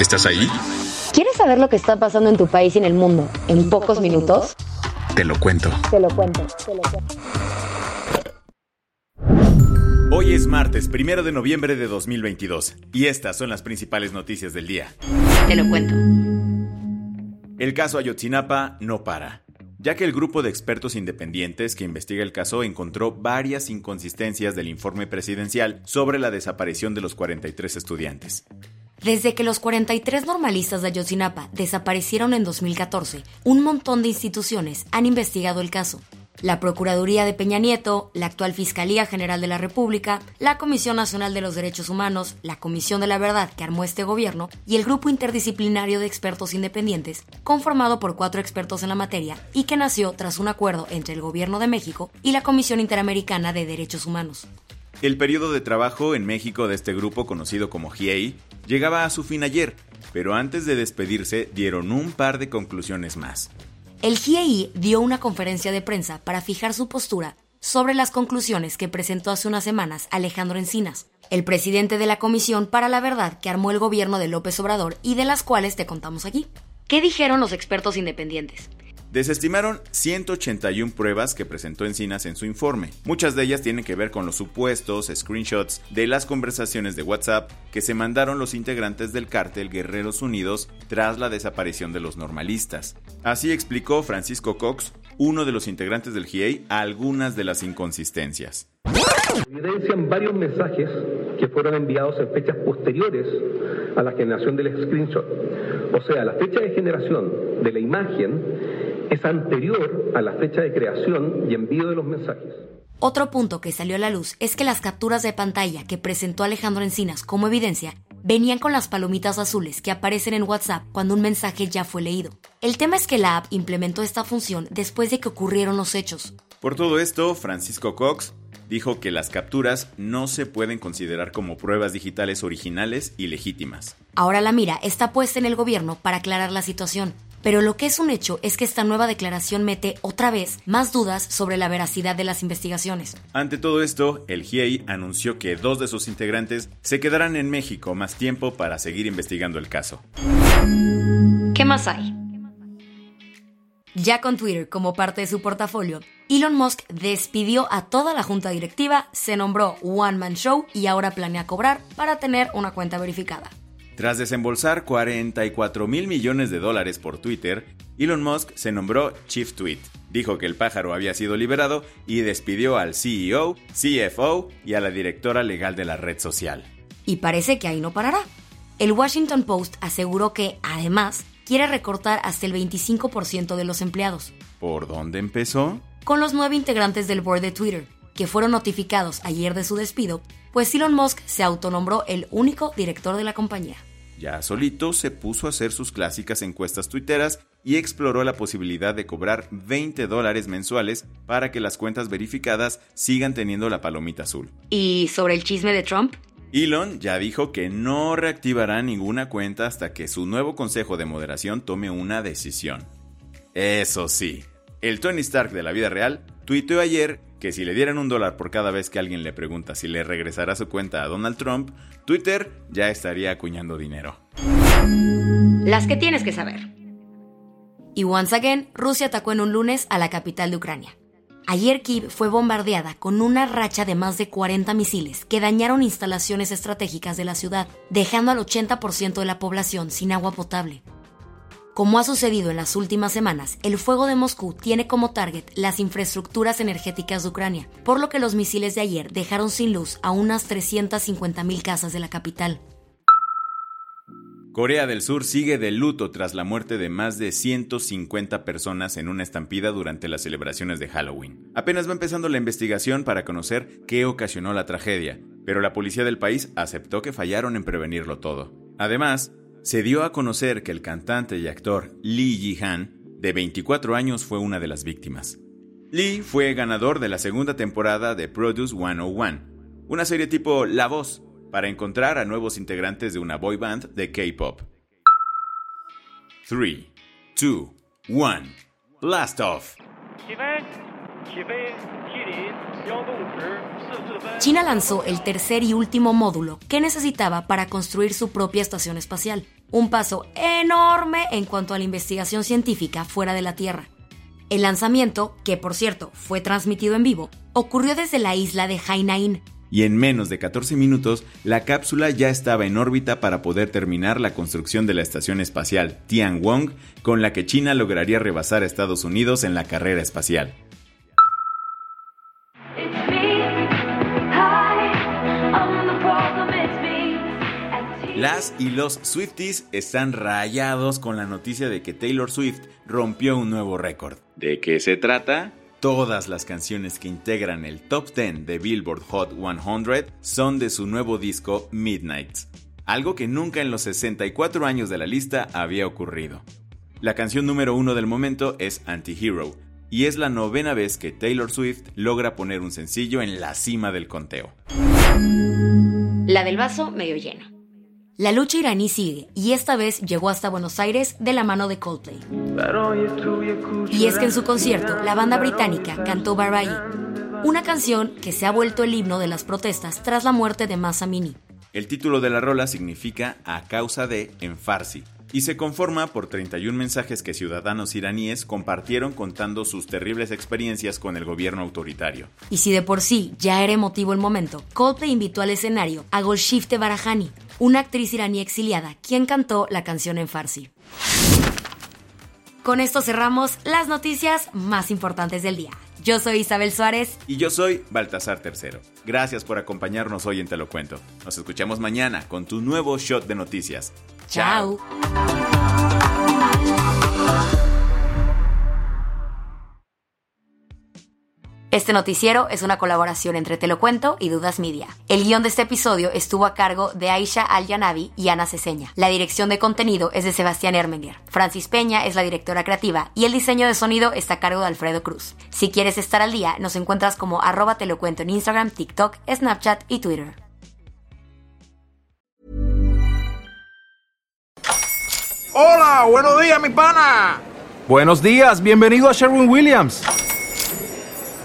¿Estás ahí? ¿Quieres saber lo que está pasando en tu país y en el mundo en, pocos, minutos? Te lo cuento. Te lo cuento, te lo cuento. Hoy es martes, primero de noviembre de 2022, y estas son las principales noticias del día. Te lo cuento. El caso Ayotzinapa no para, ya que el grupo de expertos independientes que investiga el caso encontró varias inconsistencias del informe presidencial sobre la desaparición de los 43 estudiantes. Desde que los 43 normalistas de Ayotzinapa desaparecieron en 2014, un montón de instituciones han investigado el caso. La Procuraduría de Peña Nieto, la actual Fiscalía General de la República, la Comisión Nacional de los Derechos Humanos, la Comisión de la Verdad que armó este gobierno y el Grupo Interdisciplinario de Expertos Independientes, conformado por cuatro expertos en la materia y que nació tras un acuerdo entre el Gobierno de México y la Comisión Interamericana de Derechos Humanos. El periodo de trabajo en México de este grupo conocido como GIEI llegaba a su fin ayer, pero antes de despedirse dieron un par de conclusiones más. El GIEI dio una conferencia de prensa para fijar su postura sobre las conclusiones que presentó hace unas semanas Alejandro Encinas, el presidente de la Comisión para la Verdad que armó el gobierno de López Obrador y de las cuales te contamos aquí. ¿Qué dijeron los expertos independientes? Desestimaron 181 pruebas que presentó Encinas en su informe. Muchas de ellas tienen que ver con los supuestos screenshots de las conversaciones de WhatsApp que se mandaron los integrantes del cártel Guerreros Unidos tras la desaparición de los normalistas. Así explicó Francisco Cox, uno de los integrantes del GIEI, algunas de las inconsistencias. Evidencian varios mensajes que fueron enviados en fechas posteriores a la generación del screenshot. O sea, la fecha de generación de la imagen es anterior a la fecha de creación y envío de los mensajes. Otro punto que salió a la luz es que las capturas de pantalla que presentó Alejandro Encinas como evidencia venían con las palomitas azules que aparecen en WhatsApp cuando un mensaje ya fue leído. El tema es que la app implementó esta función después de que ocurrieron los hechos. Por todo esto, Francisco Cox dijo que las capturas no se pueden considerar como pruebas digitales originales y legítimas. Ahora la mira está puesta en el gobierno para aclarar la situación. Pero lo que es un hecho es que esta nueva declaración mete otra vez más dudas sobre la veracidad de las investigaciones. Ante todo esto, el GIEI anunció que dos de sus integrantes se quedarán en México más tiempo para seguir investigando el caso. ¿Qué más hay? Ya con Twitter como parte de su portafolio, Elon Musk despidió a toda la junta directiva, se nombró One Man Show y ahora planea cobrar para tener una cuenta verificada. Tras desembolsar 44 mil millones de dólares por Twitter, Elon Musk se nombró Chief Tweet. Dijo que el pájaro había sido liberado y despidió al CEO, CFO y a la directora legal de la red social. Y parece que ahí no parará. El Washington Post aseguró que, además, quiere recortar hasta el 25% de los empleados. ¿Por dónde empezó? Con los nueve integrantes del board de Twitter, que fueron notificados ayer de su despido, pues Elon Musk se autonombró el único director de la compañía. Ya solito se puso a hacer sus clásicas encuestas tuiteras y exploró la posibilidad de cobrar 20 dólares mensuales para que las cuentas verificadas sigan teniendo la palomita azul. ¿Y sobre el chisme de Trump? Elon ya dijo que no reactivará ninguna cuenta hasta que su nuevo consejo de moderación tome una decisión. Eso sí, el Tony Stark de la vida real tuiteó ayer que si le dieran un dólar por cada vez que alguien le pregunta si le regresará su cuenta a Donald Trump, Twitter ya estaría acuñando dinero. Las que tienes que saber. Y once again, Rusia atacó en un lunes a la capital de Ucrania. Ayer Kiev fue bombardeada con una racha de más de 40 misiles que dañaron instalaciones estratégicas de la ciudad, dejando al 80% de la población sin agua potable. Como ha sucedido en las últimas semanas, el fuego de Moscú tiene como target las infraestructuras energéticas de Ucrania, por lo que los misiles de ayer dejaron sin luz a unas 350.000 casas de la capital. Corea del Sur sigue de luto tras la muerte de más de 150 personas en una estampida durante las celebraciones de Halloween. Apenas va empezando la investigación para conocer qué ocasionó la tragedia, pero la policía del país aceptó que fallaron en prevenirlo todo. Además, se dio a conocer que el cantante y actor Lee Ji-han, de 24 años, fue una de las víctimas. Lee fue ganador de la segunda temporada de Produce 101, una serie tipo La Voz, para encontrar a nuevos integrantes de una boy band de K-pop. 3, 2, 1, blast off. China lanzó el tercer y último módulo que necesitaba para construir su propia estación espacial. Un paso enorme en cuanto a la investigación científica fuera de la Tierra. El lanzamiento, que por cierto fue transmitido en vivo, ocurrió desde la isla de Hainan, y en menos de 14 minutos la cápsula ya estaba en órbita para poder terminar la construcción de la estación espacial Tianwong, con la que China lograría rebasar a Estados Unidos en la carrera espacial. Las y los Swifties están rayados con la noticia de que Taylor Swift rompió un nuevo récord. ¿De qué se trata? Todas las canciones que integran el top 10 de Billboard Hot 100 son de su nuevo disco Midnight, algo que nunca en los 64 años de la lista había ocurrido. La canción número uno del momento es Anti-Hero, y es la novena vez que Taylor Swift logra poner un sencillo en la cima del conteo. La del vaso medio lleno. La lucha iraní sigue y esta vez llegó hasta Buenos Aires de la mano de Coldplay. Y es que en su concierto la banda británica cantó Barai, una canción que se ha vuelto el himno de las protestas tras la muerte de Masa Mini. El título de la rola significa a causa de en farsi y se conforma por 31 mensajes que ciudadanos iraníes compartieron contando sus terribles experiencias con el gobierno autoritario. Y si de por sí ya era emotivo el momento, Coldplay invitó al escenario a Golshifte Barahani, una actriz iraní exiliada, quien cantó la canción en farsi. Con esto cerramos las noticias más importantes del día. Yo soy Isabel Suárez. Y yo soy Baltasar Tercero. Gracias por acompañarnos hoy en Te lo cuento. Nos escuchamos mañana con tu nuevo shot de noticias. Chao. Este noticiero es una colaboración entre Te lo cuento y Dudas Media. El guion de este episodio estuvo a cargo de Aisha Al-Yanabi y Ana Ceseña. La dirección de contenido es de Sebastián Ermenguer. Francis Peña es la directora creativa y el diseño de sonido está a cargo de Alfredo Cruz. Si quieres estar al día, nos encuentras como arroba te lo cuento en Instagram, TikTok, Snapchat y Twitter. Hola, buenos días, mi pana. Buenos días, bienvenido a Sherwin Williams.